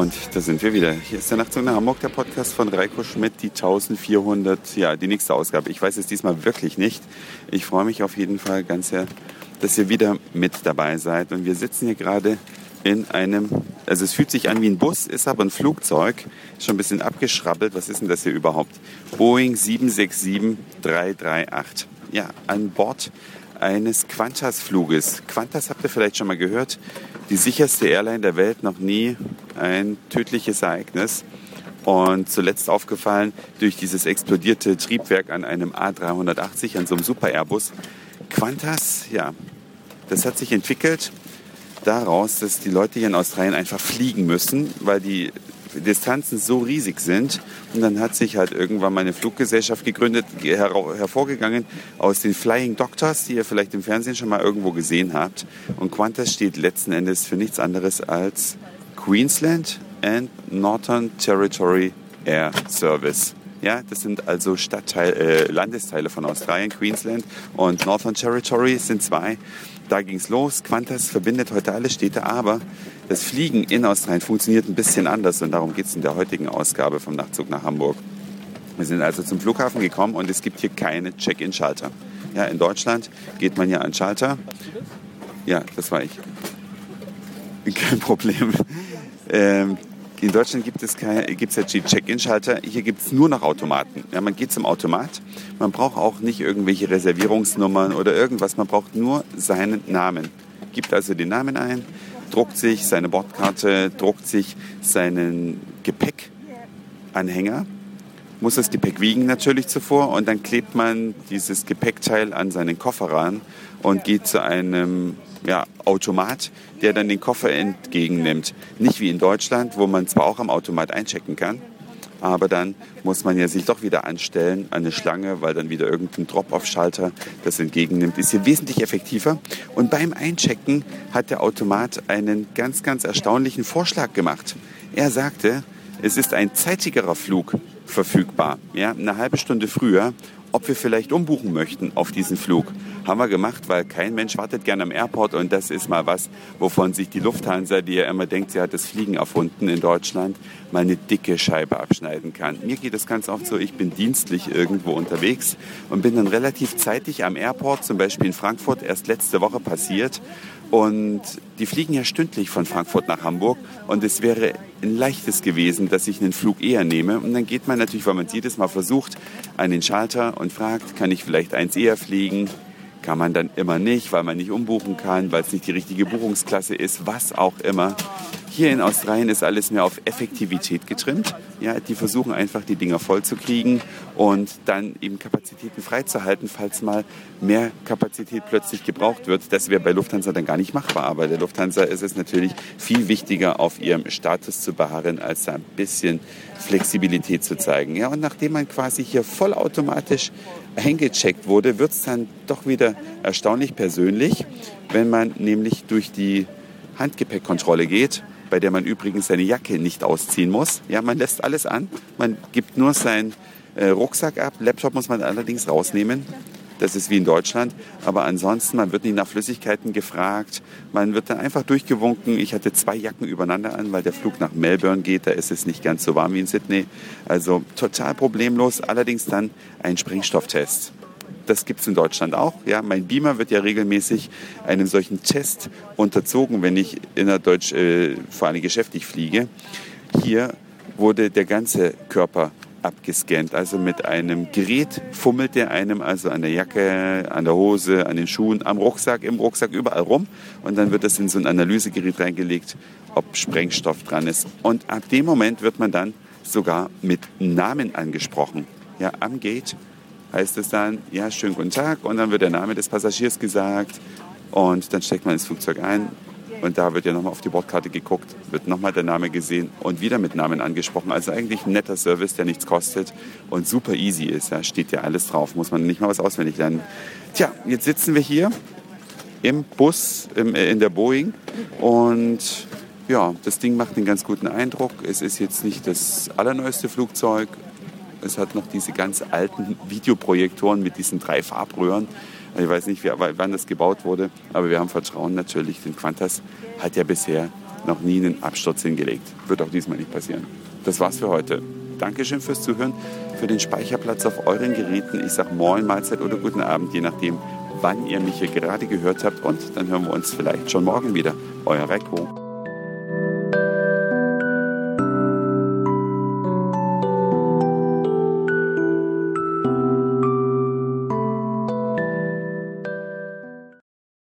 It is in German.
Und da sind wir wieder. Hier ist der Nachtzug nach Hamburg, der Podcast von Reiko Schmidt, die 1400, ja, die nächste Ausgabe. Ich weiß es diesmal wirklich nicht. Ich freue mich auf jeden Fall ganz sehr, dass ihr wieder mit dabei seid. Und wir sitzen hier gerade in einem, also es fühlt sich an wie ein Bus, ist aber ein Flugzeug, ist schon ein bisschen abgeschrabbelt. Was ist denn das hier überhaupt? Boeing 767-338. Ja, an Bord eines Qantas-Fluges. Qantas habt ihr vielleicht schon mal gehört. Die sicherste Airline der Welt, noch nie ein tödliches Ereignis. Und zuletzt aufgefallen durch dieses explodierte Triebwerk an einem A380, an so einem Super Airbus. Qantas, ja, das hat sich entwickelt daraus, dass die Leute hier in Australien einfach fliegen müssen, weil die Distanzen so riesig sind. Und dann hat sich halt irgendwann mal eine Fluggesellschaft gegründet, her hervorgegangen aus den Flying Doctors, die ihr vielleicht im Fernsehen schon mal irgendwo gesehen habt. Und Qantas steht letzten Endes für nichts anderes als Queensland and Northern Territory Air Service. Ja, das sind also Stadtteil, äh, Landesteile von Australien, Queensland und Northern Territory sind zwei. Da ging es los. Qantas verbindet heute alle Städte, aber das Fliegen in Australien funktioniert ein bisschen anders und darum geht es in der heutigen Ausgabe vom Nachtzug nach Hamburg. Wir sind also zum Flughafen gekommen und es gibt hier keine Check-in-Schalter. Ja, in Deutschland geht man ja an Schalter. Ja, das war ich. Kein Problem. Ähm, in Deutschland gibt es ja die Check-in-Schalter. Hier gibt es nur noch Automaten. Ja, man geht zum Automat. Man braucht auch nicht irgendwelche Reservierungsnummern oder irgendwas. Man braucht nur seinen Namen. Gibt also den Namen ein, druckt sich seine Bordkarte, druckt sich seinen Gepäckanhänger, muss das Gepäck wiegen natürlich zuvor und dann klebt man dieses Gepäckteil an seinen Koffer ran und geht zu einem ja, Automat, der dann den Koffer entgegennimmt. Nicht wie in Deutschland, wo man zwar auch am Automat einchecken kann, aber dann muss man ja sich doch wieder anstellen an eine Schlange, weil dann wieder irgendein Drop-off-Schalter das entgegennimmt. Ist hier wesentlich effektiver. Und beim Einchecken hat der Automat einen ganz, ganz erstaunlichen Vorschlag gemacht. Er sagte, es ist ein zeitigerer Flug verfügbar, ja, eine halbe Stunde früher ob wir vielleicht umbuchen möchten auf diesen Flug. Haben wir gemacht, weil kein Mensch wartet gerne am Airport und das ist mal was, wovon sich die Lufthansa, die ja immer denkt, sie hat das Fliegen erfunden in Deutschland, mal eine dicke Scheibe abschneiden kann. Mir geht es ganz oft so, ich bin dienstlich irgendwo unterwegs und bin dann relativ zeitig am Airport, zum Beispiel in Frankfurt, erst letzte Woche passiert und die fliegen ja stündlich von Frankfurt nach Hamburg. Und es wäre ein leichtes gewesen, dass ich einen Flug eher nehme. Und dann geht man natürlich, weil man jedes Mal versucht, an den Schalter und fragt, kann ich vielleicht eins eher fliegen? Kann man dann immer nicht, weil man nicht umbuchen kann, weil es nicht die richtige Buchungsklasse ist, was auch immer. Hier in Australien ist alles mehr auf Effektivität getrimmt. Ja, die versuchen einfach, die Dinger voll zu kriegen und dann eben Kapazitäten freizuhalten, falls mal mehr Kapazität plötzlich gebraucht wird. Das wäre bei Lufthansa dann gar nicht machbar. Aber der Lufthansa ist es natürlich viel wichtiger, auf ihrem Status zu beharren, als da ein bisschen Flexibilität zu zeigen. Ja, und nachdem man quasi hier vollautomatisch eingecheckt wurde, wird es dann doch wieder erstaunlich persönlich, wenn man nämlich durch die Handgepäckkontrolle geht bei der man übrigens seine Jacke nicht ausziehen muss. Ja, man lässt alles an, man gibt nur seinen äh, Rucksack ab. Laptop muss man allerdings rausnehmen. Das ist wie in Deutschland. Aber ansonsten, man wird nicht nach Flüssigkeiten gefragt. Man wird dann einfach durchgewunken. Ich hatte zwei Jacken übereinander an, weil der Flug nach Melbourne geht. Da ist es nicht ganz so warm wie in Sydney. Also total problemlos. Allerdings dann ein Sprengstofftest das gibt es in Deutschland auch. Ja, mein Beamer wird ja regelmäßig einem solchen Test unterzogen, wenn ich innerdeutsch äh, vor allem geschäftlich fliege. Hier wurde der ganze Körper abgescannt. Also mit einem Gerät fummelt der einem also an der Jacke, an der Hose, an den Schuhen, am Rucksack, im Rucksack, überall rum. Und dann wird das in so ein Analysegerät reingelegt, ob Sprengstoff dran ist. Und ab dem Moment wird man dann sogar mit Namen angesprochen. Ja, am Gate heißt es dann, ja, schönen guten Tag und dann wird der Name des Passagiers gesagt und dann steckt man ins Flugzeug ein und da wird ja nochmal auf die Bordkarte geguckt, wird nochmal der Name gesehen und wieder mit Namen angesprochen. Also eigentlich ein netter Service, der nichts kostet und super easy ist. Da steht ja alles drauf, muss man nicht mal was auswendig lernen. Tja, jetzt sitzen wir hier im Bus, äh, in der Boeing und ja, das Ding macht einen ganz guten Eindruck. Es ist jetzt nicht das allerneueste Flugzeug, es hat noch diese ganz alten Videoprojektoren mit diesen drei Farbröhren. Ich weiß nicht, wann das gebaut wurde, aber wir haben Vertrauen natürlich, denn Qantas hat ja bisher noch nie einen Absturz hingelegt. Wird auch diesmal nicht passieren. Das war's für heute. Dankeschön fürs Zuhören, für den Speicherplatz auf euren Geräten. Ich sage Moin, Mahlzeit oder guten Abend, je nachdem, wann ihr mich hier gerade gehört habt. Und dann hören wir uns vielleicht schon morgen wieder. Euer Reiko.